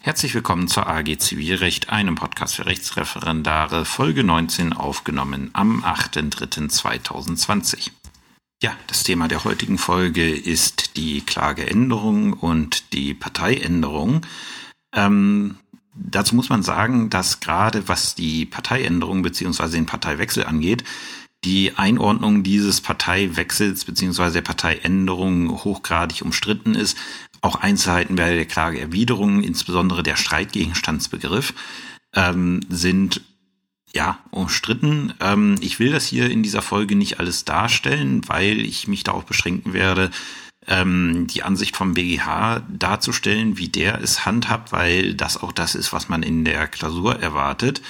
Herzlich willkommen zur AG Zivilrecht, einem Podcast für Rechtsreferendare, Folge 19 aufgenommen am 8.3.2020. Ja, das Thema der heutigen Folge ist die Klageänderung und die Parteiänderung. Ähm, dazu muss man sagen, dass gerade was die Parteiänderung bzw. den Parteiwechsel angeht, die Einordnung dieses Parteiwechsels bzw. der Parteiänderung hochgradig umstritten ist, auch Einzelheiten bei der Klageerwiderung, insbesondere der Streitgegenstandsbegriff, ähm, sind ja umstritten. Ähm, ich will das hier in dieser Folge nicht alles darstellen, weil ich mich darauf beschränken werde, ähm, die Ansicht vom BGH darzustellen, wie der es handhabt, weil das auch das ist, was man in der Klausur erwartet.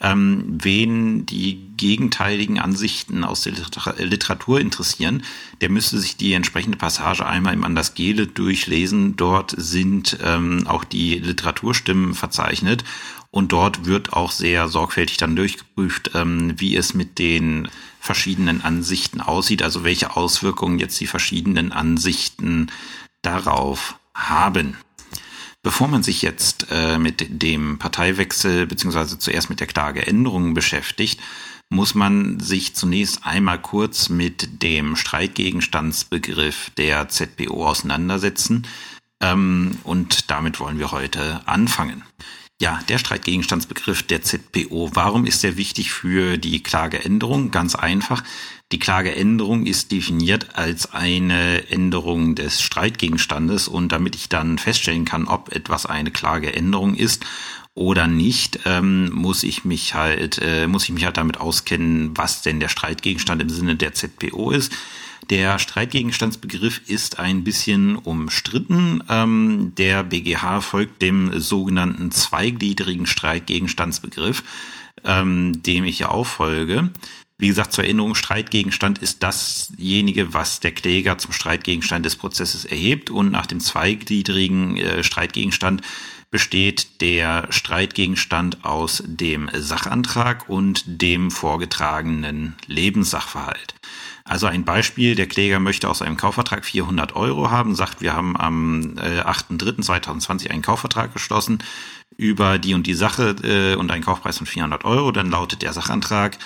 Ähm, wen die gegenteiligen Ansichten aus der Literatur interessieren, der müsste sich die entsprechende Passage einmal im Anders Gele durchlesen. Dort sind ähm, auch die Literaturstimmen verzeichnet und dort wird auch sehr sorgfältig dann durchgeprüft, ähm, wie es mit den verschiedenen Ansichten aussieht, also welche Auswirkungen jetzt die verschiedenen Ansichten darauf haben. Bevor man sich jetzt äh, mit dem Parteiwechsel beziehungsweise zuerst mit der Klageänderung beschäftigt, muss man sich zunächst einmal kurz mit dem Streitgegenstandsbegriff der ZBO auseinandersetzen. Ähm, und damit wollen wir heute anfangen. Ja, der Streitgegenstandsbegriff der ZPO. Warum ist der wichtig für die Klageänderung? Ganz einfach. Die Klageänderung ist definiert als eine Änderung des Streitgegenstandes und damit ich dann feststellen kann, ob etwas eine Klageänderung ist oder nicht, ähm, muss ich mich halt, äh, muss ich mich halt damit auskennen, was denn der Streitgegenstand im Sinne der ZPO ist. Der Streitgegenstandsbegriff ist ein bisschen umstritten. Ähm, der BGH folgt dem sogenannten zweigliedrigen Streitgegenstandsbegriff, ähm, dem ich ja auch folge. Wie gesagt, zur Erinnerung, Streitgegenstand ist dasjenige, was der Kläger zum Streitgegenstand des Prozesses erhebt und nach dem zweigliedrigen äh, Streitgegenstand besteht der Streitgegenstand aus dem Sachantrag und dem vorgetragenen Lebenssachverhalt. Also ein Beispiel, der Kläger möchte aus einem Kaufvertrag 400 Euro haben, sagt, wir haben am äh, 8.3.2020 einen Kaufvertrag geschlossen über die und die Sache äh, und einen Kaufpreis von 400 Euro. Dann lautet der Sachantrag,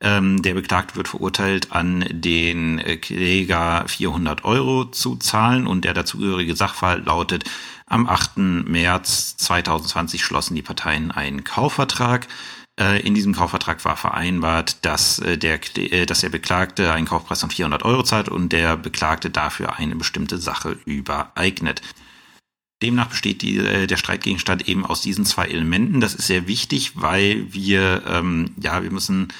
ähm, der Beklagte wird verurteilt, an den äh, Kläger 400 Euro zu zahlen und der dazugehörige Sachverhalt lautet, am 8. März 2020 schlossen die Parteien einen Kaufvertrag. Äh, in diesem Kaufvertrag war vereinbart, dass äh, der, dass der Beklagte einen Kaufpreis von 400 Euro zahlt und der Beklagte dafür eine bestimmte Sache übereignet. Demnach besteht die, der Streitgegenstand eben aus diesen zwei Elementen. Das ist sehr wichtig, weil wir, ähm, ja, wir müssen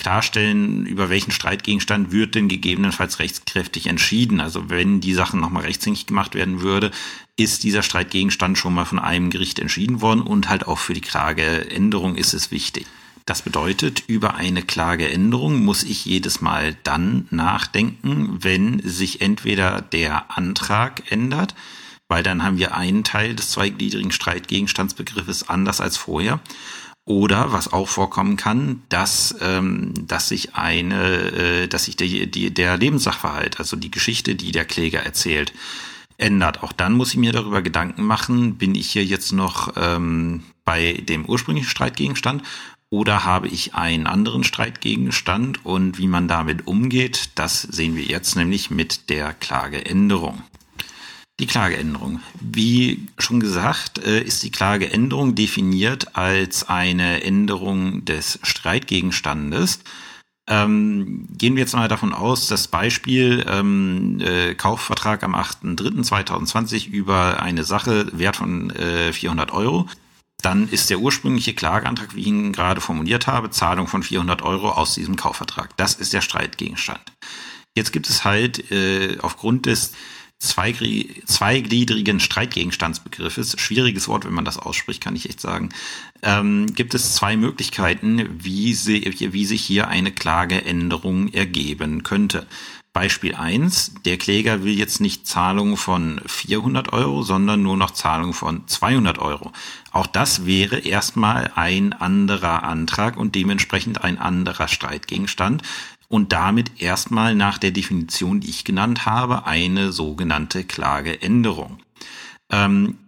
klarstellen, über welchen Streitgegenstand wird denn gegebenenfalls rechtskräftig entschieden. Also wenn die Sachen nochmal rechtshängig gemacht werden würde, ist dieser Streitgegenstand schon mal von einem Gericht entschieden worden und halt auch für die Klageänderung ist es wichtig. Das bedeutet, über eine Klageänderung muss ich jedes Mal dann nachdenken, wenn sich entweder der Antrag ändert, weil dann haben wir einen Teil des zweigliedrigen Streitgegenstandsbegriffes anders als vorher oder was auch vorkommen kann, dass, ähm, dass sich eine, äh, dass sich die, die, der Lebenssachverhalt, also die Geschichte, die der Kläger erzählt, ändert. Auch dann muss ich mir darüber Gedanken machen, bin ich hier jetzt noch ähm, bei dem ursprünglichen Streitgegenstand oder habe ich einen anderen Streitgegenstand und wie man damit umgeht, das sehen wir jetzt nämlich mit der Klageänderung. Die Klageänderung. Wie schon gesagt, äh, ist die Klageänderung definiert als eine Änderung des Streitgegenstandes. Ähm, gehen wir jetzt mal davon aus, das Beispiel ähm, äh, Kaufvertrag am 8.3.2020 über eine Sache Wert von äh, 400 Euro. Dann ist der ursprüngliche Klageantrag, wie ich ihn gerade formuliert habe, Zahlung von 400 Euro aus diesem Kaufvertrag. Das ist der Streitgegenstand. Jetzt gibt es halt äh, aufgrund des zweigliedrigen Streitgegenstandsbegriffes, schwieriges Wort, wenn man das ausspricht, kann ich echt sagen, ähm, gibt es zwei Möglichkeiten, wie, sie, wie sich hier eine Klageänderung ergeben könnte. Beispiel eins: der Kläger will jetzt nicht Zahlung von 400 Euro, sondern nur noch Zahlung von 200 Euro. Auch das wäre erstmal ein anderer Antrag und dementsprechend ein anderer Streitgegenstand, und damit erstmal nach der Definition, die ich genannt habe, eine sogenannte Klageänderung. Ähm,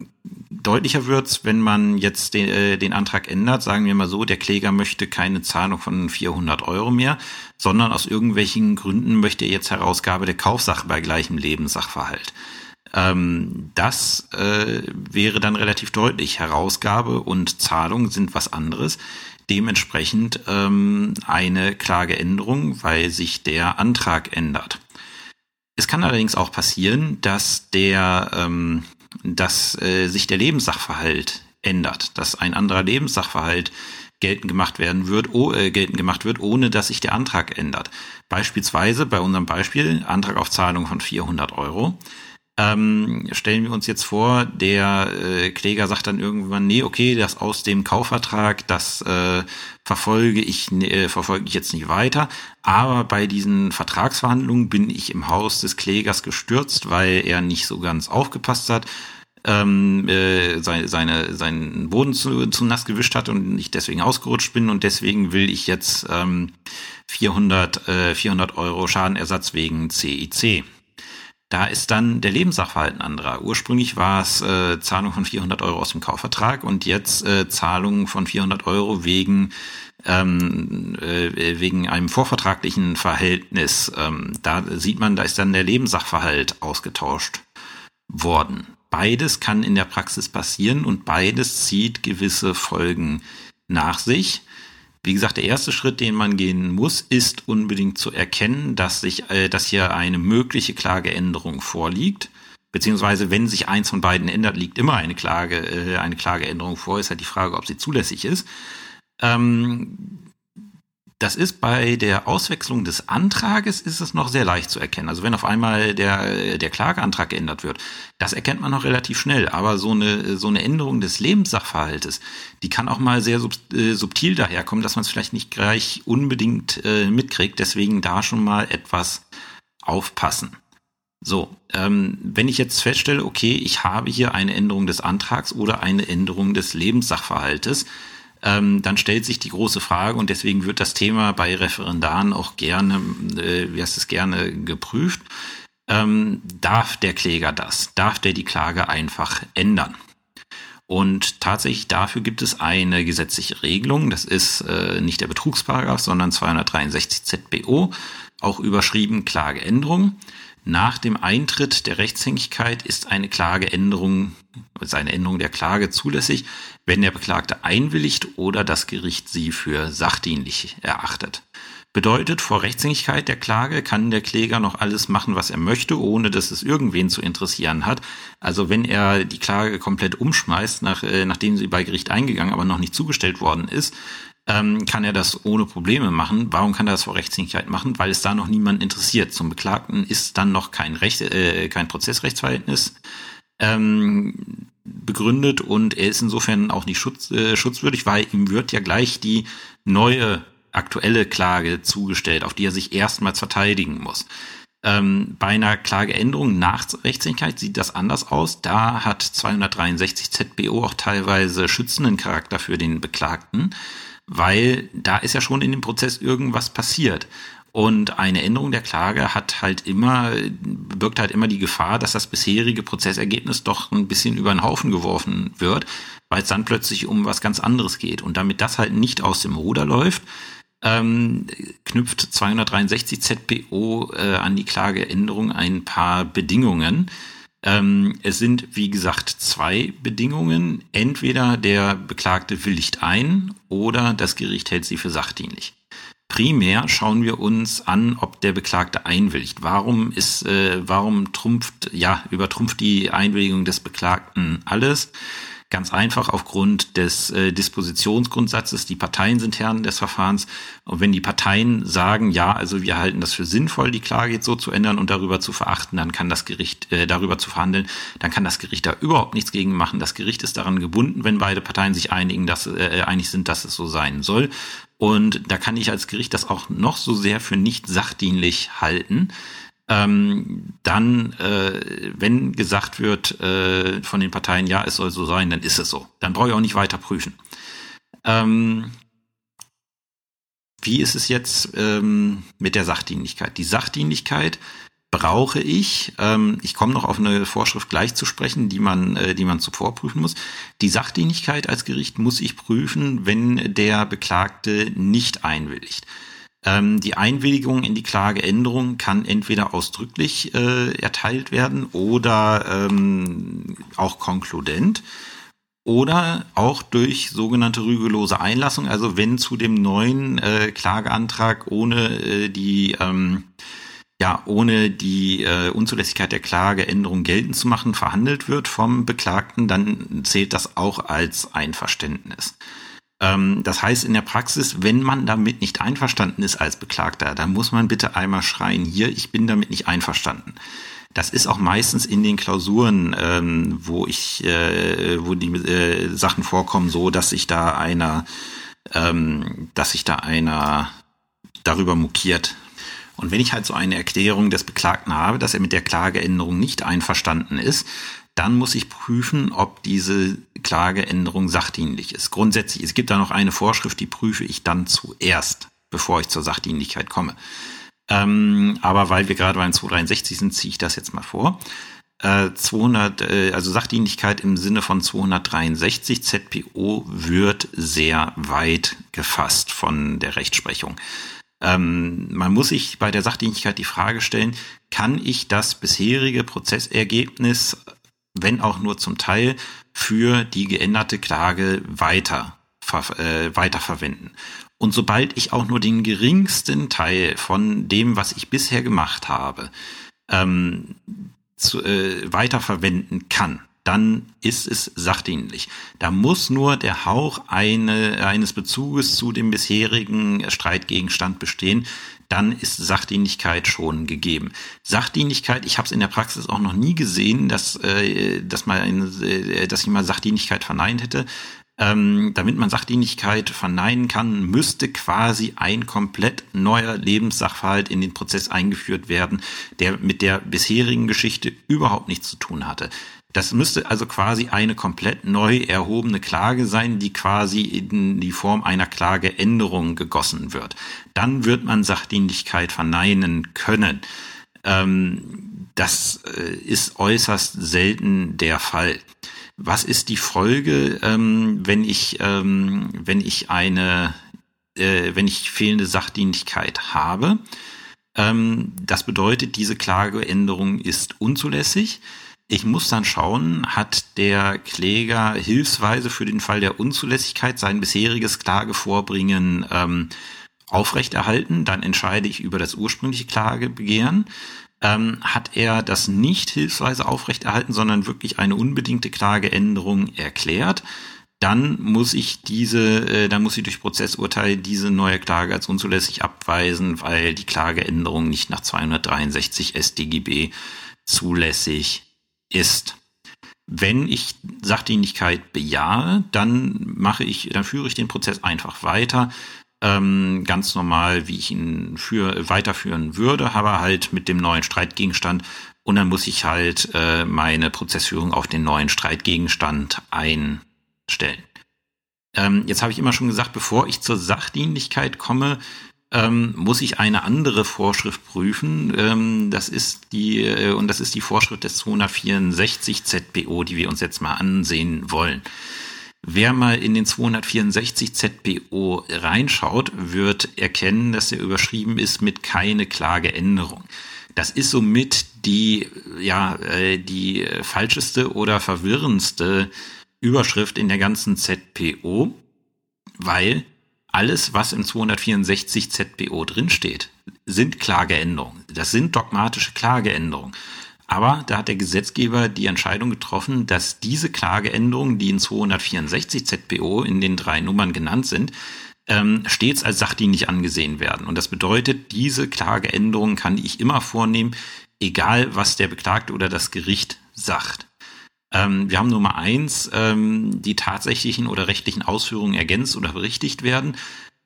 deutlicher wird's, wenn man jetzt den, äh, den Antrag ändert. Sagen wir mal so, der Kläger möchte keine Zahlung von 400 Euro mehr, sondern aus irgendwelchen Gründen möchte er jetzt Herausgabe der Kaufsache bei gleichem Lebenssachverhalt. Ähm, das äh, wäre dann relativ deutlich. Herausgabe und Zahlung sind was anderes. Dementsprechend ähm, eine Klageänderung, weil sich der Antrag ändert. Es kann allerdings auch passieren, dass der, ähm, dass äh, sich der Lebenssachverhalt ändert, dass ein anderer Lebenssachverhalt geltend gemacht werden wird, oh, äh, geltend gemacht wird, ohne dass sich der Antrag ändert. Beispielsweise bei unserem Beispiel Antrag auf Zahlung von 400 Euro. Ähm, stellen wir uns jetzt vor, der äh, Kläger sagt dann irgendwann, nee, okay, das aus dem Kaufvertrag, das äh, verfolge ich, äh, verfolge ich jetzt nicht weiter. Aber bei diesen Vertragsverhandlungen bin ich im Haus des Klägers gestürzt, weil er nicht so ganz aufgepasst hat, ähm, äh, seine, seine, seinen Boden zu, zu nass gewischt hat und ich deswegen ausgerutscht bin und deswegen will ich jetzt ähm, 400, äh, 400 Euro Schadenersatz wegen CIC. Da ist dann der Lebenssachverhalt ein anderer. Ursprünglich war es äh, Zahlung von 400 Euro aus dem Kaufvertrag und jetzt äh, Zahlung von 400 Euro wegen ähm, äh, wegen einem vorvertraglichen Verhältnis. Ähm, da sieht man, da ist dann der Lebenssachverhalt ausgetauscht worden. Beides kann in der Praxis passieren und beides zieht gewisse Folgen nach sich. Wie gesagt, der erste Schritt, den man gehen muss, ist unbedingt zu erkennen, dass sich, äh, dass hier eine mögliche Klageänderung vorliegt. Beziehungsweise, wenn sich eins von beiden ändert, liegt immer eine Klage, äh, eine Klageänderung vor. Ist halt die Frage, ob sie zulässig ist. Ähm, das ist bei der Auswechslung des Antrages ist es noch sehr leicht zu erkennen. Also wenn auf einmal der, der Klageantrag geändert wird, das erkennt man noch relativ schnell. Aber so eine, so eine Änderung des Lebenssachverhaltes, die kann auch mal sehr sub, äh, subtil daherkommen, dass man es vielleicht nicht gleich unbedingt äh, mitkriegt. Deswegen da schon mal etwas aufpassen. So, ähm, wenn ich jetzt feststelle, okay, ich habe hier eine Änderung des Antrags oder eine Änderung des Lebenssachverhaltes, ähm, dann stellt sich die große Frage und deswegen wird das Thema bei Referendaren auch gerne, äh, wie heißt es gerne, geprüft. Ähm, darf der Kläger das? Darf der die Klage einfach ändern? Und tatsächlich dafür gibt es eine gesetzliche Regelung. Das ist äh, nicht der Betrugsparagraf, sondern 263 ZBO, auch überschrieben Klageänderung. Nach dem Eintritt der Rechtshängigkeit ist eine Klageänderung, also eine Änderung der Klage zulässig, wenn der Beklagte einwilligt oder das Gericht sie für sachdienlich erachtet. Bedeutet, vor Rechtshängigkeit der Klage kann der Kläger noch alles machen, was er möchte, ohne dass es irgendwen zu interessieren hat. Also wenn er die Klage komplett umschmeißt, nach, äh, nachdem sie bei Gericht eingegangen, aber noch nicht zugestellt worden ist, ähm, kann er das ohne Probleme machen. Warum kann er das vor Rechtssicherheit machen? Weil es da noch niemand interessiert. Zum Beklagten ist dann noch kein Recht, äh, kein Prozessrechtsverhältnis ähm, begründet und er ist insofern auch nicht schutz, äh, schutzwürdig, weil ihm wird ja gleich die neue aktuelle Klage zugestellt, auf die er sich erstmals verteidigen muss. Ähm, bei einer Klageänderung nach Rechtssicherheit sieht das anders aus. Da hat 263 ZBO auch teilweise schützenden Charakter für den Beklagten weil da ist ja schon in dem Prozess irgendwas passiert. Und eine Änderung der Klage hat halt immer, birgt halt immer die Gefahr, dass das bisherige Prozessergebnis doch ein bisschen über den Haufen geworfen wird, weil es dann plötzlich um was ganz anderes geht. Und damit das halt nicht aus dem Ruder läuft, ähm, knüpft 263 ZPO äh, an die Klageänderung ein paar Bedingungen. Ähm, es sind, wie gesagt, zwei Bedingungen. Entweder der Beklagte willigt ein oder das Gericht hält sie für sachdienlich. Primär schauen wir uns an, ob der Beklagte einwilligt. Warum ist, äh, warum trumpft, ja, übertrumpft die Einwilligung des Beklagten alles? Ganz einfach aufgrund des äh, Dispositionsgrundsatzes. Die Parteien sind Herren des Verfahrens. Und wenn die Parteien sagen, ja, also wir halten das für sinnvoll, die Klage jetzt so zu ändern und darüber zu verachten, dann kann das Gericht äh, darüber zu verhandeln, dann kann das Gericht da überhaupt nichts gegen machen. Das Gericht ist daran gebunden, wenn beide Parteien sich einigen, dass äh, einig sind, dass es so sein soll. Und da kann ich als Gericht das auch noch so sehr für nicht sachdienlich halten ähm, dann, äh, wenn gesagt wird äh, von den Parteien, ja, es soll so sein, dann ist es so. Dann brauche ich auch nicht weiter prüfen. Ähm, wie ist es jetzt ähm, mit der Sachdienlichkeit? Die Sachdienlichkeit brauche ich, ähm, ich komme noch auf eine Vorschrift gleich zu sprechen, die man, äh, die man zuvor prüfen muss. Die Sachdienlichkeit als Gericht muss ich prüfen, wenn der Beklagte nicht einwilligt. Ähm, die Einwilligung in die Klageänderung kann entweder ausdrücklich äh, erteilt werden oder ähm, auch konkludent oder auch durch sogenannte rügelose Einlassung, also wenn zu dem neuen äh, Klageantrag ohne äh, die ähm, ja, ohne die äh, Unzulässigkeit der Klageänderung geltend zu machen, verhandelt wird vom Beklagten, dann zählt das auch als Einverständnis. Ähm, das heißt in der Praxis, wenn man damit nicht einverstanden ist als Beklagter, dann muss man bitte einmal schreien, hier, ich bin damit nicht einverstanden. Das ist auch meistens in den Klausuren, ähm, wo ich, äh, wo die äh, Sachen vorkommen, so, dass sich da einer, ähm, dass sich da einer darüber mokiert, und wenn ich halt so eine Erklärung des Beklagten habe, dass er mit der Klageänderung nicht einverstanden ist, dann muss ich prüfen, ob diese Klageänderung sachdienlich ist. Grundsätzlich, es gibt da noch eine Vorschrift, die prüfe ich dann zuerst, bevor ich zur Sachdienlichkeit komme. Ähm, aber weil wir gerade beim 263 sind, ziehe ich das jetzt mal vor. Äh, 200, äh, also Sachdienlichkeit im Sinne von 263 ZPO wird sehr weit gefasst von der Rechtsprechung. Ähm, man muss sich bei der Sachdienlichkeit die Frage stellen, kann ich das bisherige Prozessergebnis, wenn auch nur zum Teil, für die geänderte Klage weiter, äh, weiterverwenden? Und sobald ich auch nur den geringsten Teil von dem, was ich bisher gemacht habe, ähm, zu, äh, weiterverwenden kann, dann ist es sachdienlich. Da muss nur der Hauch eine, eines Bezuges zu dem bisherigen Streitgegenstand bestehen, dann ist Sachdienlichkeit schon gegeben. Sachdienlichkeit, ich habe es in der Praxis auch noch nie gesehen, dass, äh, dass, eine, äh, dass ich mal Sachdienlichkeit verneint hätte. Ähm, damit man Sachdienlichkeit verneinen kann, müsste quasi ein komplett neuer Lebenssachverhalt in den Prozess eingeführt werden, der mit der bisherigen Geschichte überhaupt nichts zu tun hatte. Das müsste also quasi eine komplett neu erhobene Klage sein, die quasi in die Form einer Klageänderung gegossen wird. Dann wird man Sachdienlichkeit verneinen können. Ähm, das äh, ist äußerst selten der Fall. Was ist die Folge, ähm, wenn ich, ähm, wenn ich eine, äh, wenn ich fehlende Sachdienlichkeit habe? Ähm, das bedeutet, diese Klageänderung ist unzulässig. Ich muss dann schauen, hat der Kläger hilfsweise für den Fall der Unzulässigkeit sein bisheriges Klagevorbringen ähm, aufrechterhalten, dann entscheide ich über das ursprüngliche Klagebegehren. Ähm, hat er das nicht hilfsweise aufrechterhalten, sondern wirklich eine unbedingte Klageänderung erklärt, dann muss ich diese, äh, dann muss ich durch Prozessurteil diese neue Klage als unzulässig abweisen, weil die Klageänderung nicht nach 263 StGB zulässig ist. Wenn ich Sachdienlichkeit bejahe, dann mache ich, dann führe ich den Prozess einfach weiter, ähm, ganz normal, wie ich ihn für weiterführen würde, aber halt mit dem neuen Streitgegenstand und dann muss ich halt äh, meine Prozessführung auf den neuen Streitgegenstand einstellen. Ähm, jetzt habe ich immer schon gesagt, bevor ich zur Sachdienlichkeit komme, ähm, muss ich eine andere Vorschrift prüfen. Ähm, das ist die, äh, und das ist die Vorschrift des 264 ZPO, die wir uns jetzt mal ansehen wollen. Wer mal in den 264 ZPO reinschaut, wird erkennen, dass er überschrieben ist mit keine Klageänderung. Das ist somit die, ja, äh, die falscheste oder verwirrendste Überschrift in der ganzen ZPO, weil alles, was im 264 ZBO drinsteht, sind Klageänderungen. Das sind dogmatische Klageänderungen. Aber da hat der Gesetzgeber die Entscheidung getroffen, dass diese Klageänderungen, die in 264 ZBO in den drei Nummern genannt sind, ähm, stets als sachdienlich angesehen werden. Und das bedeutet, diese Klageänderungen kann ich immer vornehmen, egal was der Beklagte oder das Gericht sagt. Ähm, wir haben Nummer eins, ähm, die tatsächlichen oder rechtlichen Ausführungen ergänzt oder berichtigt werden.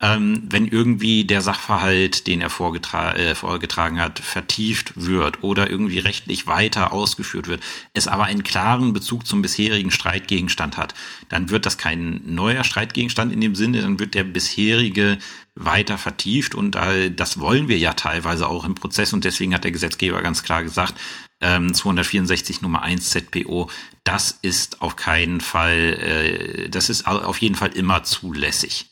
ähm, wenn irgendwie der Sachverhalt, den er vorgetra äh, vorgetragen hat, vertieft wird oder irgendwie rechtlich weiter ausgeführt wird, es aber einen klaren Bezug zum bisherigen Streitgegenstand hat, dann wird das kein neuer Streitgegenstand in dem Sinne, dann wird der bisherige weiter vertieft und äh, das wollen wir ja teilweise auch im Prozess und deswegen hat der Gesetzgeber ganz klar gesagt, ähm, 264 Nummer 1 ZPO, das ist auf keinen Fall, äh, das ist auf jeden Fall immer zulässig.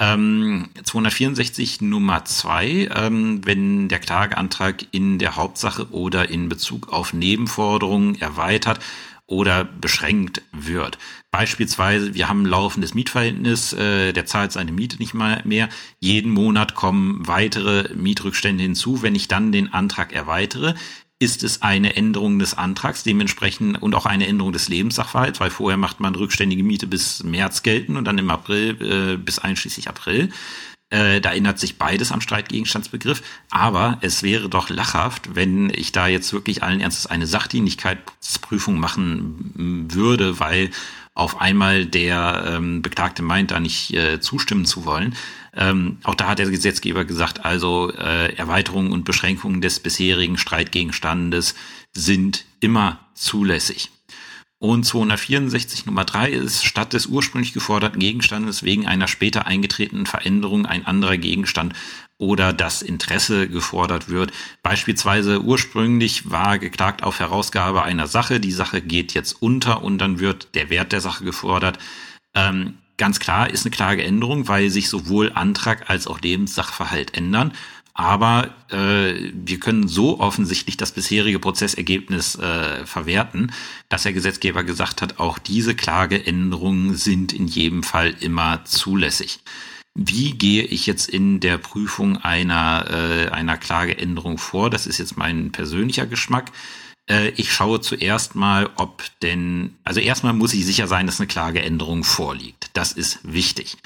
Ähm, 264 Nummer 2, ähm, wenn der Klageantrag in der Hauptsache oder in Bezug auf Nebenforderungen erweitert oder beschränkt wird. Beispielsweise, wir haben ein laufendes Mietverhältnis, äh, der zahlt seine Miete nicht mal mehr. Jeden Monat kommen weitere Mietrückstände hinzu. Wenn ich dann den Antrag erweitere, ist es eine Änderung des Antrags, dementsprechend und auch eine Änderung des Lebenssachverhalts, weil vorher macht man rückständige Miete bis März gelten und dann im April äh, bis einschließlich April. Äh, da ändert sich beides am Streitgegenstandsbegriff. Aber es wäre doch lachhaft, wenn ich da jetzt wirklich allen Ernstes eine Sachdienlichkeitsprüfung machen würde, weil auf einmal der ähm, Beklagte meint, da nicht äh, zustimmen zu wollen. Ähm, auch da hat der Gesetzgeber gesagt, also äh, Erweiterungen und Beschränkungen des bisherigen Streitgegenstandes sind immer zulässig. Und 264 Nummer 3 ist, statt des ursprünglich geforderten Gegenstandes wegen einer später eingetretenen Veränderung ein anderer Gegenstand oder das Interesse gefordert wird. Beispielsweise ursprünglich war geklagt auf Herausgabe einer Sache, die Sache geht jetzt unter und dann wird der Wert der Sache gefordert. Ähm, ganz klar ist eine Klageänderung, weil sich sowohl Antrag als auch Lebenssachverhalt ändern. Aber äh, wir können so offensichtlich das bisherige Prozessergebnis äh, verwerten, dass der Gesetzgeber gesagt hat, auch diese Klageänderungen sind in jedem Fall immer zulässig. Wie gehe ich jetzt in der Prüfung einer, äh, einer Klageänderung vor? Das ist jetzt mein persönlicher Geschmack. Äh, ich schaue zuerst mal, ob denn, also erstmal muss ich sicher sein, dass eine Klageänderung vorliegt. Das ist wichtig.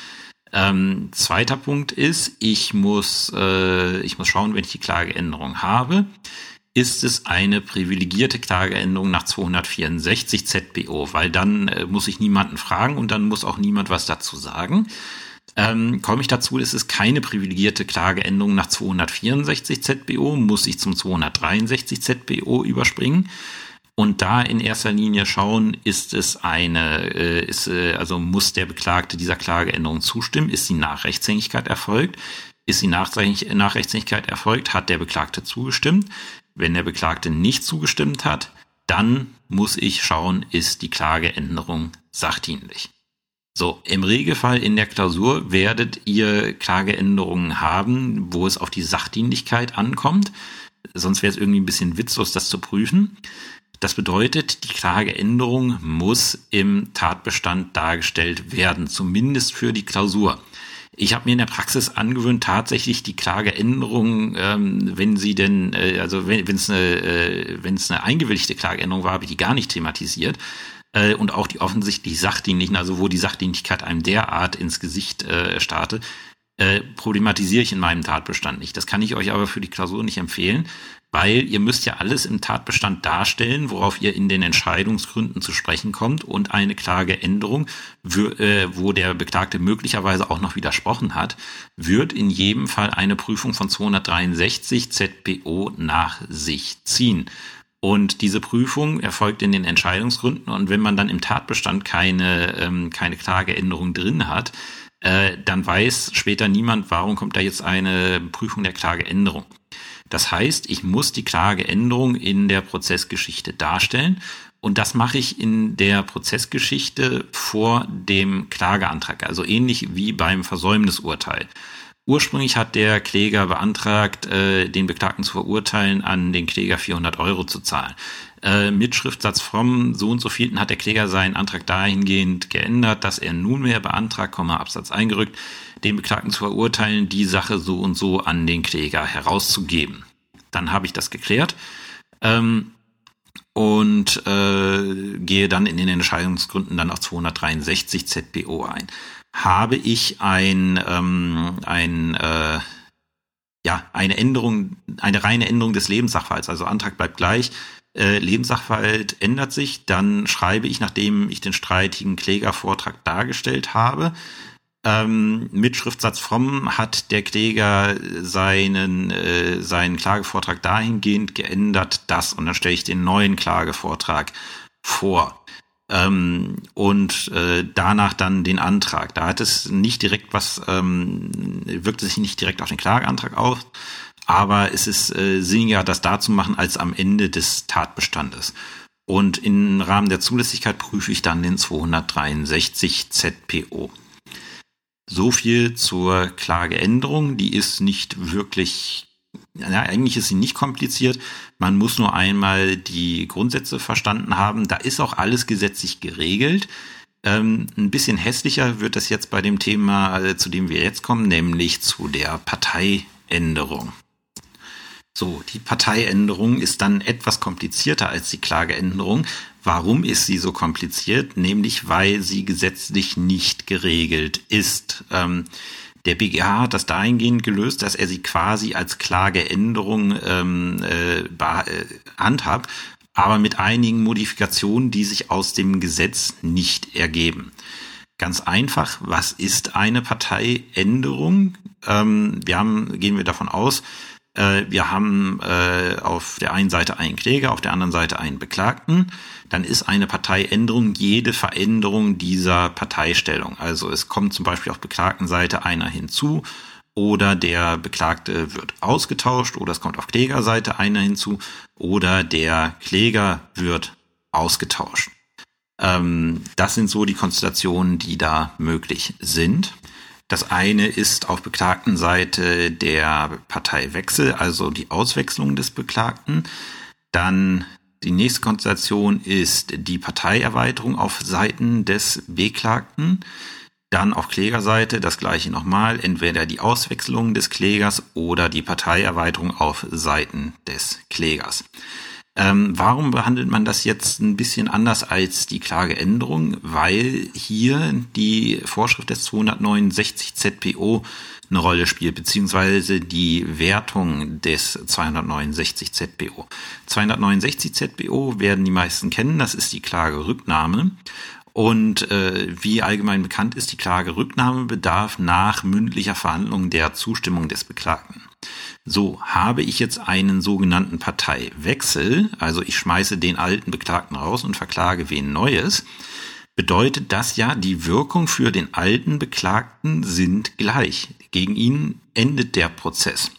Ähm, zweiter Punkt ist, ich muss, äh, ich muss schauen, wenn ich die Klageänderung habe, ist es eine privilegierte Klageänderung nach 264 ZBO, weil dann äh, muss ich niemanden fragen und dann muss auch niemand was dazu sagen. Ähm, komme ich dazu, ist es keine privilegierte Klageänderung nach 264 ZBO, muss ich zum 263 ZBO überspringen und da in erster Linie schauen, ist es eine, äh, ist, äh, also muss der Beklagte dieser Klageänderung zustimmen, ist die Nachrechtshängigkeit erfolgt, ist die Nachrechtshängigkeit erfolgt, hat der Beklagte zugestimmt. Wenn der Beklagte nicht zugestimmt hat, dann muss ich schauen, ist die Klageänderung sachdienlich. So, im Regelfall in der Klausur werdet ihr Klageänderungen haben, wo es auf die Sachdienlichkeit ankommt. Sonst wäre es irgendwie ein bisschen witzlos, das zu prüfen. Das bedeutet, die Klageänderung muss im Tatbestand dargestellt werden, zumindest für die Klausur. Ich habe mir in der Praxis angewöhnt, tatsächlich die Klageänderung, ähm, wenn sie denn, äh, also wenn es eine, äh, eine eingewilligte Klageänderung war, habe ich die gar nicht thematisiert, äh, und auch die offensichtlich sachdienlichen, also wo die Sachdienlichkeit einem derart ins Gesicht äh, starte, äh, problematisiere ich in meinem Tatbestand nicht. Das kann ich euch aber für die Klausur nicht empfehlen, weil ihr müsst ja alles im Tatbestand darstellen, worauf ihr in den Entscheidungsgründen zu sprechen kommt und eine Klageänderung, äh, wo der Beklagte möglicherweise auch noch widersprochen hat, wird in jedem Fall eine Prüfung von 263 ZPO nach sich ziehen. Und diese Prüfung erfolgt in den Entscheidungsgründen. Und wenn man dann im Tatbestand keine, ähm, keine Klageänderung drin hat, äh, dann weiß später niemand, warum kommt da jetzt eine Prüfung der Klageänderung. Das heißt, ich muss die Klageänderung in der Prozessgeschichte darstellen. Und das mache ich in der Prozessgeschichte vor dem Klageantrag, also ähnlich wie beim Versäumnisurteil. Ursprünglich hat der Kläger beantragt, äh, den Beklagten zu verurteilen, an den Kläger 400 Euro zu zahlen. Äh, mit Schriftsatz vom so und so vielten hat der Kläger seinen Antrag dahingehend geändert, dass er nunmehr beantragt, Absatz eingerückt, den Beklagten zu verurteilen, die Sache so und so an den Kläger herauszugeben. Dann habe ich das geklärt. Ähm, und äh, gehe dann in den Entscheidungsgründen dann auf 263 ZBO ein habe ich ein, ähm, ein äh, ja, eine Änderung, eine reine Änderung des Lebenssachverhalts. Also Antrag bleibt gleich, äh, Lebenssachverhalt ändert sich, dann schreibe ich, nachdem ich den streitigen Klägervortrag dargestellt habe, Ähm, mit Schriftsatz vom hat der Kläger seinen, äh, seinen Klagevortrag dahingehend geändert, dass, und dann stelle ich den neuen Klagevortrag vor. Ähm, und äh, danach dann den Antrag. Da hat es nicht direkt was, ähm, wirkt sich nicht direkt auf den Klageantrag aus, aber es ist äh, sinniger, das da zu machen, als am Ende des Tatbestandes. Und im Rahmen der Zulässigkeit prüfe ich dann den 263 ZPO. So viel zur Klageänderung. Die ist nicht wirklich, ja, eigentlich ist sie nicht kompliziert. Man muss nur einmal die Grundsätze verstanden haben. Da ist auch alles gesetzlich geregelt. Ähm, ein bisschen hässlicher wird das jetzt bei dem Thema, äh, zu dem wir jetzt kommen, nämlich zu der Parteiänderung. So, die Parteiänderung ist dann etwas komplizierter als die Klageänderung. Warum ist sie so kompliziert? Nämlich, weil sie gesetzlich nicht geregelt ist. Ähm, der BGH hat das dahingehend gelöst, dass er sie quasi als Klageänderung ähm, äh, äh, handhabt, aber mit einigen Modifikationen, die sich aus dem Gesetz nicht ergeben. Ganz einfach, was ist eine Parteiänderung? Ähm, wir haben, gehen wir davon aus, wir haben äh, auf der einen Seite einen Kläger, auf der anderen Seite einen Beklagten. Dann ist eine Parteiänderung jede Veränderung dieser Parteistellung. Also es kommt zum Beispiel auf Beklagtenseite einer hinzu oder der Beklagte wird ausgetauscht oder es kommt auf Klägerseite einer hinzu oder der Kläger wird ausgetauscht. Ähm, das sind so die Konstellationen, die da möglich sind. Das eine ist auf Beklagtenseite der Parteiwechsel, also die Auswechslung des Beklagten. Dann die nächste Konstellation ist die Parteierweiterung auf Seiten des Beklagten. Dann auf Klägerseite das gleiche nochmal, entweder die Auswechslung des Klägers oder die Parteierweiterung auf Seiten des Klägers. Ähm, warum behandelt man das jetzt ein bisschen anders als die Klageänderung? Weil hier die Vorschrift des 269 ZPO eine Rolle spielt, beziehungsweise die Wertung des 269 ZPO. 269 ZPO werden die meisten kennen, das ist die Klagerücknahme. Und äh, wie allgemein bekannt ist, die Klagerücknahme bedarf nach mündlicher Verhandlung der Zustimmung des Beklagten. So, habe ich jetzt einen sogenannten Parteiwechsel, also ich schmeiße den alten Beklagten raus und verklage wen Neues, bedeutet das ja, die Wirkung für den alten Beklagten sind gleich. Gegen ihn endet der Prozess.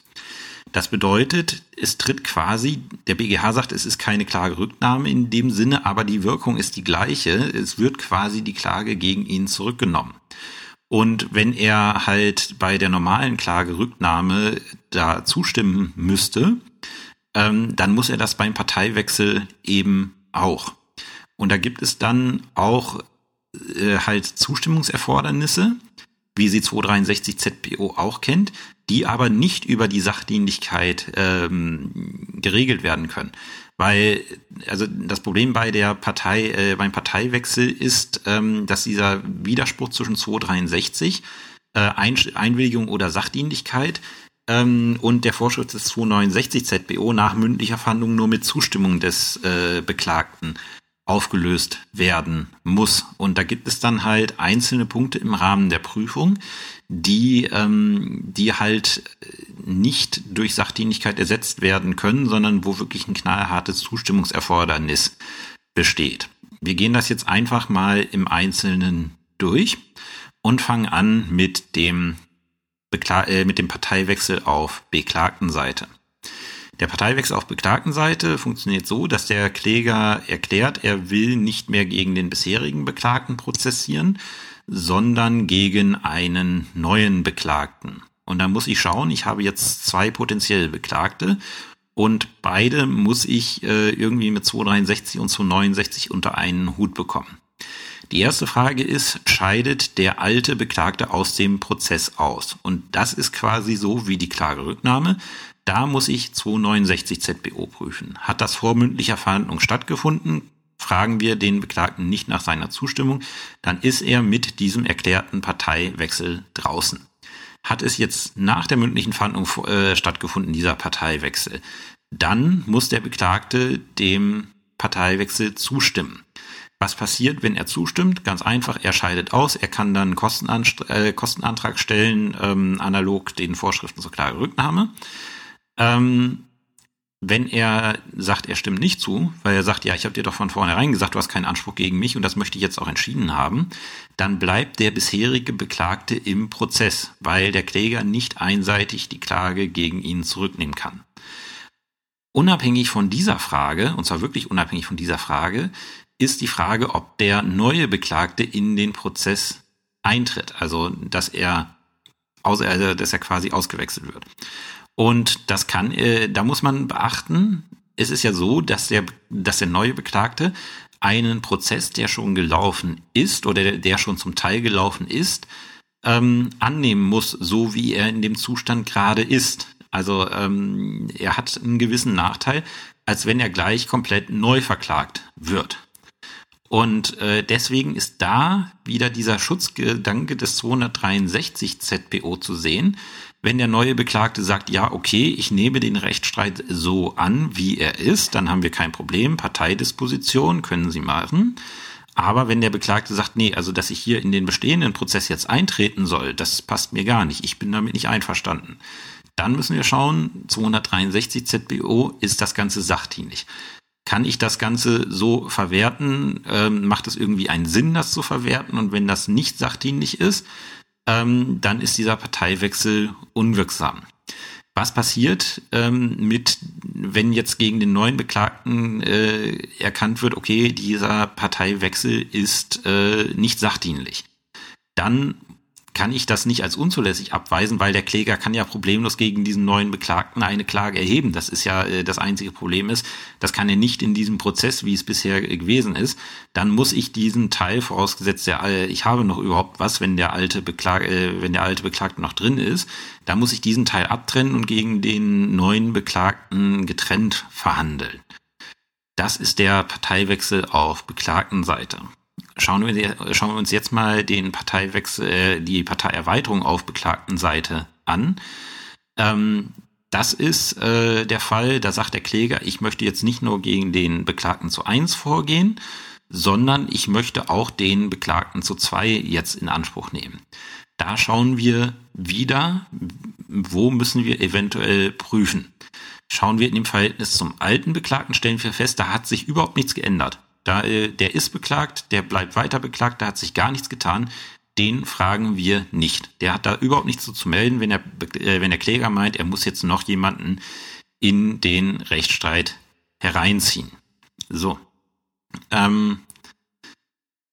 Das bedeutet, es tritt quasi, der BGH sagt, es ist keine Klagerücknahme in dem Sinne, aber die Wirkung ist die gleiche. Es wird quasi die Klage gegen ihn zurückgenommen. Und wenn er halt bei der normalen Klagerücknahme da zustimmen müsste, ähm, dann muss er das beim Parteiwechsel eben auch. Und da gibt es dann auch äh, halt Zustimmungserfordernisse, wie sie 263 ZPO auch kennt, die aber nicht über die Sachdienlichkeit ähm, geregelt werden können. Weil, also das Problem bei der Partei, äh, beim Parteiwechsel ist, ähm, dass dieser Widerspruch zwischen 263, äh, Ein Einwilligung oder Sachdienlichkeit, ähm, und der Vorschrift des 269 ZBO nach mündlicher Verhandlung nur mit Zustimmung des äh, Beklagten aufgelöst werden muss. Und da gibt es dann halt einzelne Punkte im Rahmen der Prüfung, die, ähm, die halt nicht durch Sachdienlichkeit ersetzt werden können, sondern wo wirklich ein knallhartes Zustimmungserfordernis besteht. Wir gehen das jetzt einfach mal im Einzelnen durch und fangen an mit dem, Bekla äh, mit dem Parteiwechsel auf Beklagtenseite. Der Parteiwechsel auf Beklagtenseite funktioniert so, dass der Kläger erklärt, er will nicht mehr gegen den bisherigen Beklagten prozessieren, sondern gegen einen neuen Beklagten. Und da muss ich schauen, ich habe jetzt zwei potenzielle Beklagte und beide muss ich äh, irgendwie mit 263 und 269 unter einen Hut bekommen. Die erste Frage ist, scheidet der alte Beklagte aus dem Prozess aus? Und das ist quasi so wie die Klagerücknahme. Da muss ich 269 ZBO prüfen. Hat das vor mündlicher Verhandlung stattgefunden? Fragen wir den Beklagten nicht nach seiner Zustimmung, dann ist er mit diesem erklärten Parteiwechsel draußen. Hat es jetzt nach der mündlichen Verhandlung äh, stattgefunden, dieser Parteiwechsel, dann muss der Beklagte dem Parteiwechsel zustimmen. Was passiert, wenn er zustimmt? Ganz einfach, er scheidet aus, er kann dann Kostenanst äh, Kostenantrag stellen, ähm, analog den Vorschriften zur Klagerücknahme. Ähm, wenn er sagt, er stimmt nicht zu, weil er sagt, ja, ich habe dir doch von vornherein gesagt, du hast keinen Anspruch gegen mich und das möchte ich jetzt auch entschieden haben, dann bleibt der bisherige Beklagte im Prozess, weil der Kläger nicht einseitig die Klage gegen ihn zurücknehmen kann. Unabhängig von dieser Frage, und zwar wirklich unabhängig von dieser Frage, ist die Frage, ob der neue Beklagte in den Prozess eintritt, also dass er, also, dass er quasi ausgewechselt wird. Und das kann, äh, da muss man beachten, es ist ja so, dass der, dass der neue Beklagte einen Prozess, der schon gelaufen ist oder der, der schon zum Teil gelaufen ist, ähm, annehmen muss, so wie er in dem Zustand gerade ist. Also ähm, er hat einen gewissen Nachteil, als wenn er gleich komplett neu verklagt wird. Und äh, deswegen ist da wieder dieser Schutzgedanke des 263 ZPO zu sehen. Wenn der neue Beklagte sagt, ja, okay, ich nehme den Rechtsstreit so an, wie er ist, dann haben wir kein Problem. Parteidisposition können Sie machen. Aber wenn der Beklagte sagt, nee, also dass ich hier in den bestehenden Prozess jetzt eintreten soll, das passt mir gar nicht. Ich bin damit nicht einverstanden. Dann müssen wir schauen, 263 ZBO, ist das Ganze sachdienlich? kann ich das Ganze so verwerten? Ähm, macht es irgendwie einen Sinn, das zu verwerten? Und wenn das nicht sachdienlich ist, ähm, dann ist dieser Parteiwechsel unwirksam. Was passiert ähm, mit, wenn jetzt gegen den neuen Beklagten äh, erkannt wird, okay, dieser Parteiwechsel ist äh, nicht sachdienlich? Dann kann ich das nicht als unzulässig abweisen, weil der Kläger kann ja problemlos gegen diesen neuen Beklagten eine Klage erheben. Das ist ja äh, das einzige Problem ist, das kann er nicht in diesem Prozess, wie es bisher gewesen ist. Dann muss ich diesen Teil, vorausgesetzt der, äh, ich habe noch überhaupt was, wenn der alte Beklag, äh, wenn der alte Beklagte noch drin ist, da muss ich diesen Teil abtrennen und gegen den neuen Beklagten getrennt verhandeln. Das ist der Parteiwechsel auf Beklagtenseite. Schauen wir, schauen wir uns jetzt mal den Parteiwechsel, äh, die Parteierweiterung auf beklagten Seite an. Ähm, das ist äh, der Fall, da sagt der Kläger, ich möchte jetzt nicht nur gegen den Beklagten zu eins vorgehen, sondern ich möchte auch den Beklagten zu zwei jetzt in Anspruch nehmen. Da schauen wir wieder, wo müssen wir eventuell prüfen. Schauen wir in dem Verhältnis zum alten Beklagten, stellen wir fest, da hat sich überhaupt nichts geändert. Da, äh, der ist beklagt, der bleibt weiter beklagt, da hat sich gar nichts getan. Den fragen wir nicht. Der hat da überhaupt nichts zu melden, wenn der, äh, wenn der Kläger meint, er muss jetzt noch jemanden in den Rechtsstreit hereinziehen. So. Ähm,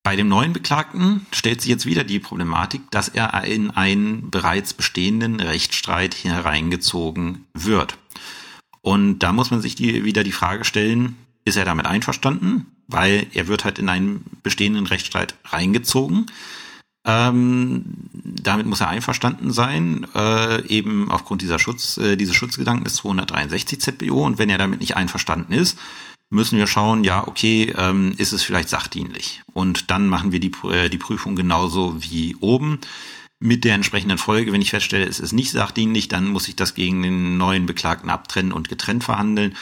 bei dem neuen Beklagten stellt sich jetzt wieder die Problematik, dass er in einen bereits bestehenden Rechtsstreit hereingezogen wird. Und da muss man sich die, wieder die Frage stellen, ist er damit einverstanden? weil er wird halt in einen bestehenden Rechtsstreit reingezogen. Ähm, damit muss er einverstanden sein, äh, eben aufgrund dieser Schutz, äh, dieses Schutzgedanken des 263 ZBO. Und wenn er damit nicht einverstanden ist, müssen wir schauen, ja, okay, ähm, ist es vielleicht sachdienlich? Und dann machen wir die, äh, die Prüfung genauso wie oben. Mit der entsprechenden Folge, wenn ich feststelle, es ist nicht sachdienlich, dann muss ich das gegen den neuen Beklagten abtrennen und getrennt verhandeln.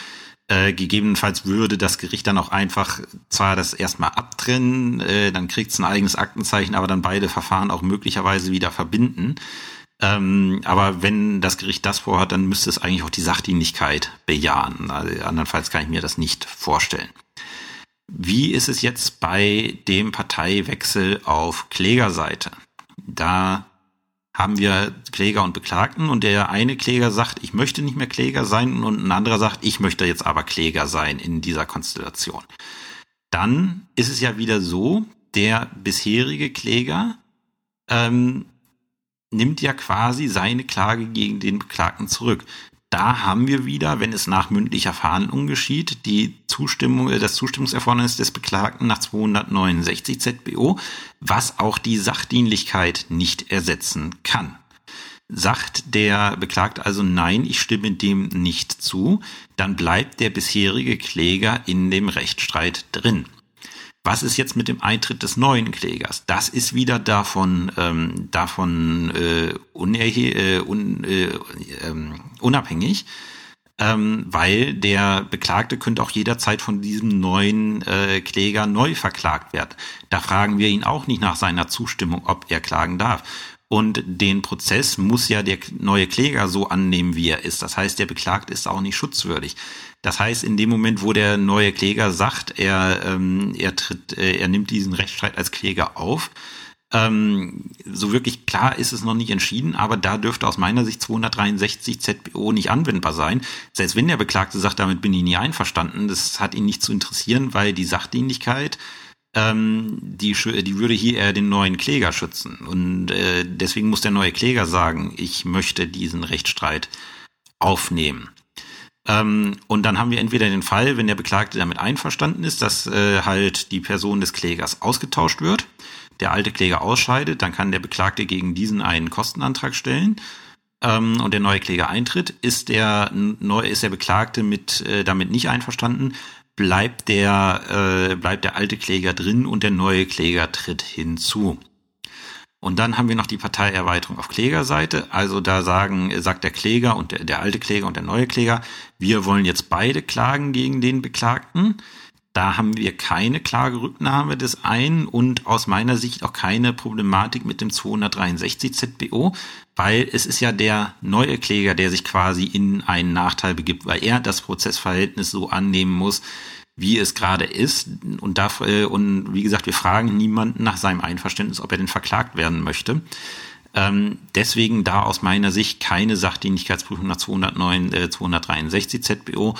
Äh, gegebenenfalls würde das Gericht dann auch einfach zwar das erstmal abtrennen, äh, dann kriegt es ein eigenes Aktenzeichen, aber dann beide Verfahren auch möglicherweise wieder verbinden. Ähm, aber wenn das Gericht das vorhat, dann müsste es eigentlich auch die Sachdienlichkeit bejahen. Also, andernfalls kann ich mir das nicht vorstellen. Wie ist es jetzt bei dem Parteiwechsel auf Klägerseite? Da haben wir Kläger und Beklagten und der eine Kläger sagt, ich möchte nicht mehr Kläger sein und ein anderer sagt, ich möchte jetzt aber Kläger sein in dieser Konstellation. Dann ist es ja wieder so, der bisherige Kläger ähm, nimmt ja quasi seine Klage gegen den Beklagten zurück. Da haben wir wieder, wenn es nach mündlicher Verhandlung geschieht, die Zustimmung, äh, das Zustimmungserfordernis des Beklagten nach 269 ZBO, was auch die Sachdienlichkeit nicht ersetzen kann. Sagt der Beklagte also nein, ich stimme dem nicht zu, dann bleibt der bisherige Kläger in dem Rechtsstreit drin. Was ist jetzt mit dem Eintritt des neuen Klägers? Das ist wieder davon, ähm, davon äh, unerhe äh, un, äh, ähm, unabhängig. ähm, weil der Beklagte könnte auch jederzeit von diesem neuen äh, Kläger neu verklagt werden. Da fragen wir ihn auch nicht nach seiner Zustimmung, ob er klagen darf. Und den Prozess muss ja der neue Kläger so annehmen, wie er ist. Das heißt, der Beklagte ist auch nicht schutzwürdig. Das heißt, in dem Moment, wo der neue Kläger sagt, er, ähm, er tritt, äh, er nimmt diesen Rechtsstreit als Kläger auf, ähm, so wirklich klar ist es noch nicht entschieden, aber da dürfte aus meiner Sicht 263 ZBO nicht anwendbar sein. Selbst wenn der Beklagte sagt, damit bin ich nie einverstanden, das hat ihn nicht zu interessieren, weil die Sachdienlichkeit, ähm, die, die würde hier eher den neuen Kläger schützen. Und äh, deswegen muss der neue Kläger sagen, ich möchte diesen Rechtsstreit aufnehmen. Ähm, und dann haben wir entweder den Fall, wenn der Beklagte damit einverstanden ist, dass äh, halt die Person des Klägers ausgetauscht wird der alte Kläger ausscheidet, dann kann der Beklagte gegen diesen einen Kostenantrag stellen ähm, und der neue Kläger eintritt. Ist der, neu, ist der Beklagte mit, äh, damit nicht einverstanden, bleibt der, äh, bleibt der alte Kläger drin und der neue Kläger tritt hinzu. Und dann haben wir noch die Parteierweiterung auf Klägerseite. Also da sagen, sagt der Kläger und der, der alte Kläger und der neue Kläger, wir wollen jetzt beide klagen gegen den Beklagten. Da haben wir keine Klagerücknahme des einen und aus meiner Sicht auch keine Problematik mit dem 263 ZBO, weil es ist ja der neue Kläger, der sich quasi in einen Nachteil begibt, weil er das Prozessverhältnis so annehmen muss, wie es gerade ist. Und, darf, äh, und wie gesagt, wir fragen niemanden nach seinem Einverständnis, ob er denn verklagt werden möchte. Ähm, deswegen da aus meiner Sicht keine Sachdienlichkeitsprüfung nach 209, äh, 263 ZBO,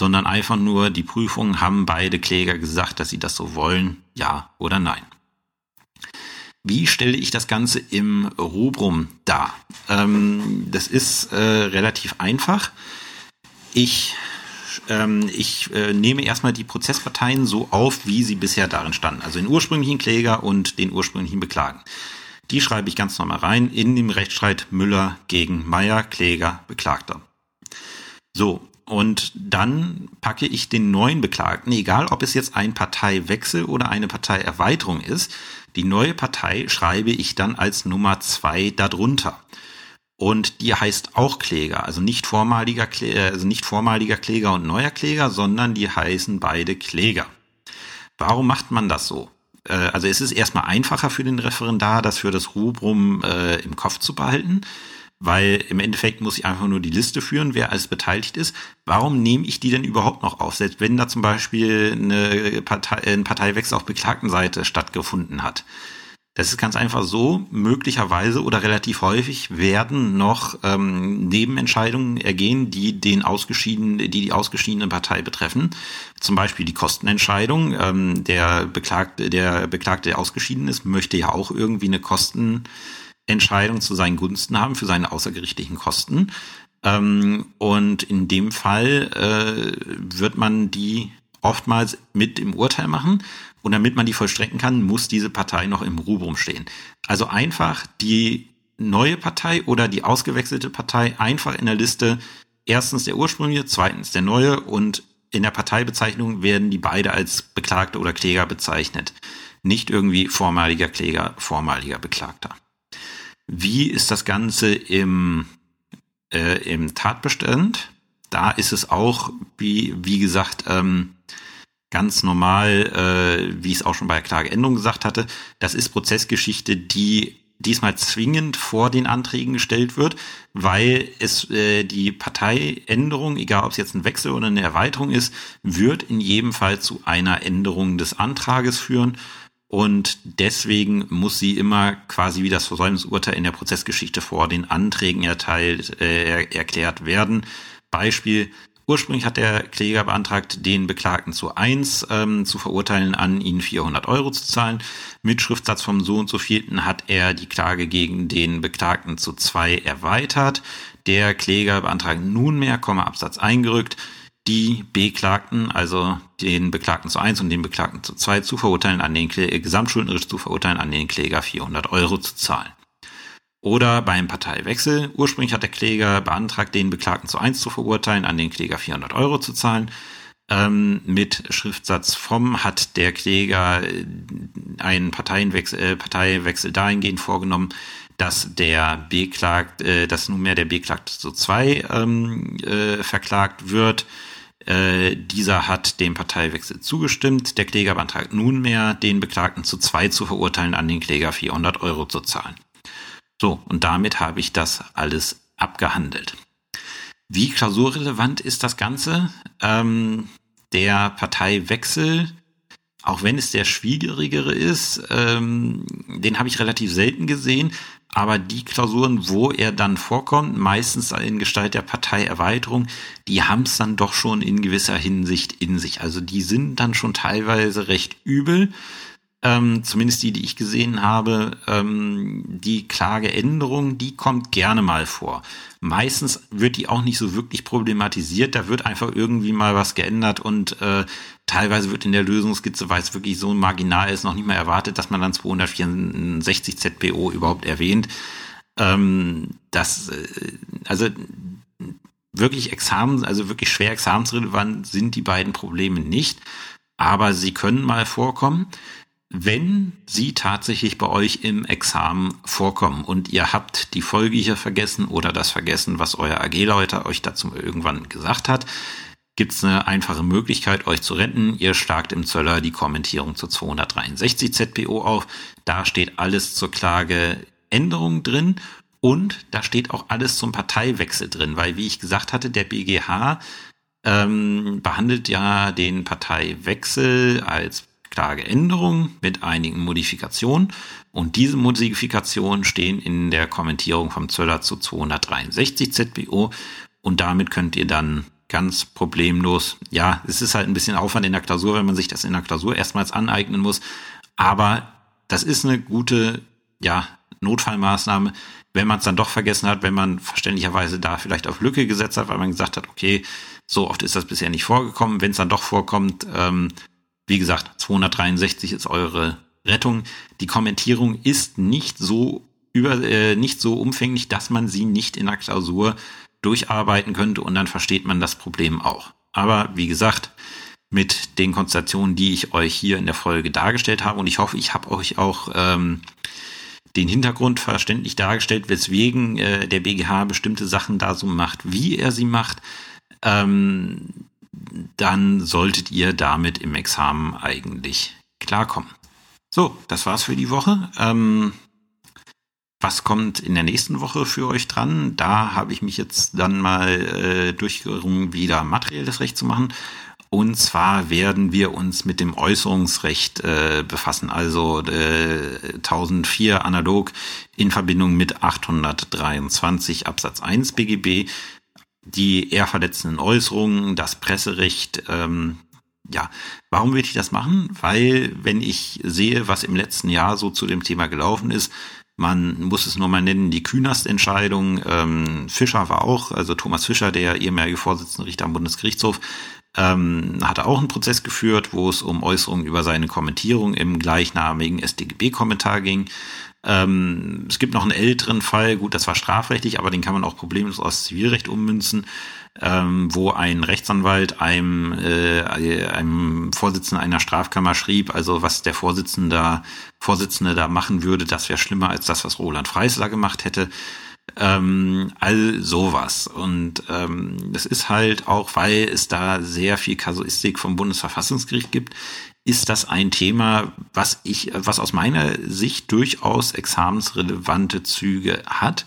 sondern einfach nur die Prüfung, haben beide Kläger gesagt, dass sie das so wollen, ja oder nein. Wie stelle ich das Ganze im Rubrum dar? Ähm, das ist äh, relativ einfach. Ich, ähm, ich äh, nehme erstmal die Prozessparteien so auf, wie sie bisher darin standen. Also den ursprünglichen Kläger und den ursprünglichen Beklagen. Die schreibe ich ganz normal rein in dem Rechtsstreit Müller gegen Meier, Kläger, Beklagter. So, und dann packe ich den neuen Beklagten, egal ob es jetzt ein Parteiwechsel oder eine Parteierweiterung ist, die neue Partei schreibe ich dann als Nummer zwei darunter. Und die heißt auch Kläger, also nicht vormaliger, Kläger, also nicht vormaliger Kläger und neuer Kläger, sondern die heißen beide Kläger. Warum macht man das so? Äh, also es ist erstmal einfacher für den Referendar, das für das Rubrum äh, im Kopf zu behalten weil im Endeffekt muss ich einfach nur die Liste führen, wer alles beteiligt ist. Warum nehme ich die denn überhaupt noch auf? Selbst wenn da zum Beispiel eine Partei, ein Parteiwechsel auf Beklagtenseite stattgefunden hat. Das ist ganz einfach so, möglicherweise oder relativ häufig werden noch ähm, Nebenentscheidungen ergehen, die den ausgeschiedenen, die die ausgeschiedene Partei betreffen. Zum Beispiel die Kostenentscheidung. Ähm, der Beklagte, der Beklagte, der ausgeschieden ist, möchte ja auch irgendwie eine Kosten Entscheidung zu seinen Gunsten haben für seine außergerichtlichen Kosten. Ähm, und in dem Fall äh, wird man die oftmals mit im Urteil machen. Und damit man die vollstrecken kann, muss diese Partei noch im Rubrum stehen. Also einfach die neue Partei oder die ausgewechselte Partei einfach in der Liste erstens der ursprüngliche, zweitens der neue und in der Parteibezeichnung werden die beide als Beklagte oder Kläger bezeichnet. Nicht irgendwie vormaliger Kläger, vormaliger Beklagter. Wie ist das Ganze im, äh, im Tatbestand? Da ist es auch, wie, wie gesagt, ähm, ganz normal, äh, wie ich es auch schon bei der Klageänderung gesagt hatte, das ist Prozessgeschichte, die diesmal zwingend vor den Anträgen gestellt wird, weil es äh, die Parteiänderung, egal ob es jetzt ein Wechsel oder eine Erweiterung ist, wird in jedem Fall zu einer Änderung des Antrages führen und deswegen muss sie immer quasi wie das Versäumnisurteil in der Prozessgeschichte vor den Anträgen erteilt, äh, erklärt werden. Beispiel, ursprünglich hat der Kläger beantragt, den Beklagten zu eins ähm, zu verurteilen, an ihn 400 Euro zu zahlen. Mit Schriftsatz vom so und so vierten hat er die Klage gegen den Beklagten zu zwei erweitert. Der Kläger beantragt nunmehr, Komma Absatz eingerückt, die Beklagten, also den Beklagten zu eins und den Beklagten zu zwei zu verurteilen, an den Kläger, gesamtschuldnerisch zu verurteilen, an den Kläger 400 Euro zu zahlen. Oder beim Parteiwechsel. Ursprünglich hat der Kläger beantragt, den Beklagten zu eins zu verurteilen, an den Kläger 400 Euro zu zahlen. ähm, mit Schriftsatz vom hat der Kläger einen Parteienwechsel, äh, Parteiwechsel dahingehend vorgenommen, dass der Beklagt, äh, dass nunmehr der Beklagte zu zwei ähm, äh, verklagt wird. Äh, dieser hat dem Parteiwechsel zugestimmt. Der Kläger beantragt nunmehr, den Beklagten zu zwei zu verurteilen, an den Kläger 400 Euro zu zahlen. So, und damit habe ich das alles abgehandelt. Wie klausurrelevant ist das Ganze? Ähm, der Parteiwechsel auch wenn es der schwierigere ist, ähm, den habe ich relativ selten gesehen. Aber die Klausuren, wo er dann vorkommt, meistens in Gestalt der Parteierweiterung, die haben es dann doch schon in gewisser Hinsicht in sich. Also die sind dann schon teilweise recht übel ähm, zumindest die, die ich gesehen habe, ähm, die Klageänderung, die kommt gerne mal vor. Meistens wird die auch nicht so wirklich problematisiert, da wird einfach irgendwie mal was geändert und äh, teilweise wird in der Lösungskizze, weil es wirklich so marginal ist, noch nicht mal erwartet, dass man dann 264 ZPO überhaupt erwähnt. Ähm, das, äh, also wirklich Examen, also wirklich schwer examensrelevant sind die beiden Probleme nicht, aber sie können mal vorkommen wenn sie tatsächlich bei euch im Examen vorkommen und ihr habt die Folge hier vergessen oder das vergessen, was euer AG-Leiter euch dazu irgendwann gesagt hat, gibt es eine einfache Möglichkeit, euch zu retten. Ihr schlagt im Zöller die Kommentierung zu 263 ZPO auf. Da steht alles zur Klageänderung drin und da steht auch alles zum Parteiwechsel drin, weil wie ich gesagt hatte, der BGH ähm, behandelt ja den Parteiwechsel als Klageänderung mit einigen Modifikationen. Und diese Modifikationen stehen in der Kommentierung vom Zöller zu 263 ZBO. Und damit könnt ihr dann ganz problemlos, ja, es ist halt ein bisschen Aufwand in der Klausur, wenn man sich das in der Klausur erstmals aneignen muss. Aber das ist eine gute, ja, Notfallmaßnahme, wenn man es dann doch vergessen hat, wenn man verständlicherweise da vielleicht auf Lücke gesetzt hat, weil man gesagt hat, okay, so oft ist das bisher nicht vorgekommen. Wenn es dann doch vorkommt, ähm, wie gesagt, 263 ist eure Rettung. Die Kommentierung ist nicht so über, äh, nicht so umfänglich, dass man sie nicht in der Klausur durcharbeiten könnte und dann versteht man das Problem auch. Aber wie gesagt, mit den Konstellationen, die ich euch hier in der Folge dargestellt habe und ich hoffe, ich habe euch auch ähm, den Hintergrund verständlich dargestellt, weswegen äh, der BGH bestimmte Sachen da so macht, wie er sie macht. Ähm, dann solltet ihr damit im Examen eigentlich klarkommen. So, das war's für die Woche. Ähm, was kommt in der nächsten Woche für euch dran? Da habe ich mich jetzt dann mal äh, durchgerungen, wieder materielles Recht zu machen. Und zwar werden wir uns mit dem Äußerungsrecht äh, befassen, also äh, 1004 analog in Verbindung mit 823 Absatz 1 BGB die eher verletzenden Äußerungen, das Presserecht. Ähm, ja, warum will ich das machen? Weil, wenn ich sehe, was im letzten Jahr so zu dem Thema gelaufen ist, man muss es nur mal nennen, die Künast-Entscheidung. Ähm, Fischer war auch, also Thomas Fischer, der ehemalige Vorsitzende Richter am Bundesgerichtshof, ähm, hatte auch einen Prozess geführt, wo es um Äußerungen über seine Kommentierung im gleichnamigen StGB-Kommentar ging. Ähm, es gibt noch einen älteren Fall, gut, das war strafrechtlich, aber den kann man auch problemlos aus Zivilrecht ummünzen, ähm, wo ein Rechtsanwalt einem, äh, einem Vorsitzenden einer Strafkammer schrieb, also was der Vorsitzende, Vorsitzende da machen würde, das wäre schlimmer als das, was Roland Freisler gemacht hätte. Ähm, all sowas. Und ähm, das ist halt auch, weil es da sehr viel Kasuistik vom Bundesverfassungsgericht gibt, ist das ein Thema, was ich, was aus meiner Sicht durchaus examensrelevante Züge hat.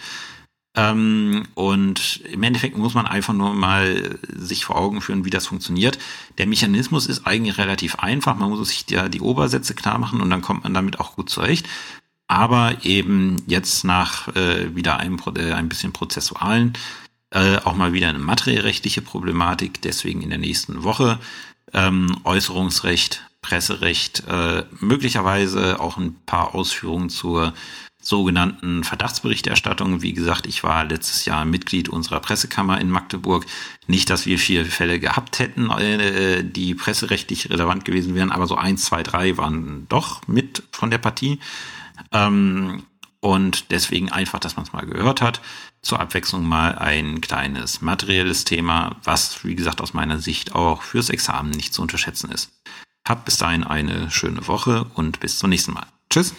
Ähm, und im Endeffekt muss man einfach nur mal sich vor Augen führen, wie das funktioniert. Der Mechanismus ist eigentlich relativ einfach. Man muss sich ja die Obersätze klar machen und dann kommt man damit auch gut zurecht. Aber eben jetzt nach äh, wieder einem äh, ein bisschen prozessualen äh, auch mal wieder eine materiellrechtliche Problematik. Deswegen in der nächsten Woche ähm, Äußerungsrecht Presserecht, äh, möglicherweise auch ein paar Ausführungen zur sogenannten Verdachtsberichterstattung. Wie gesagt, ich war letztes Jahr Mitglied unserer Pressekammer in Magdeburg. Nicht, dass wir vier Fälle gehabt hätten, äh, die presserechtlich relevant gewesen wären, aber so eins, zwei, drei waren doch mit von der Partie. Ähm, Und deswegen einfach, dass man es mal gehört hat. Zur Abwechslung mal ein kleines materielles Thema, was, wie gesagt, aus meiner Sicht auch fürs Examen nicht zu unterschätzen ist. Habt bis dahin eine schöne Woche und bis zum nächsten Mal. Tschüss.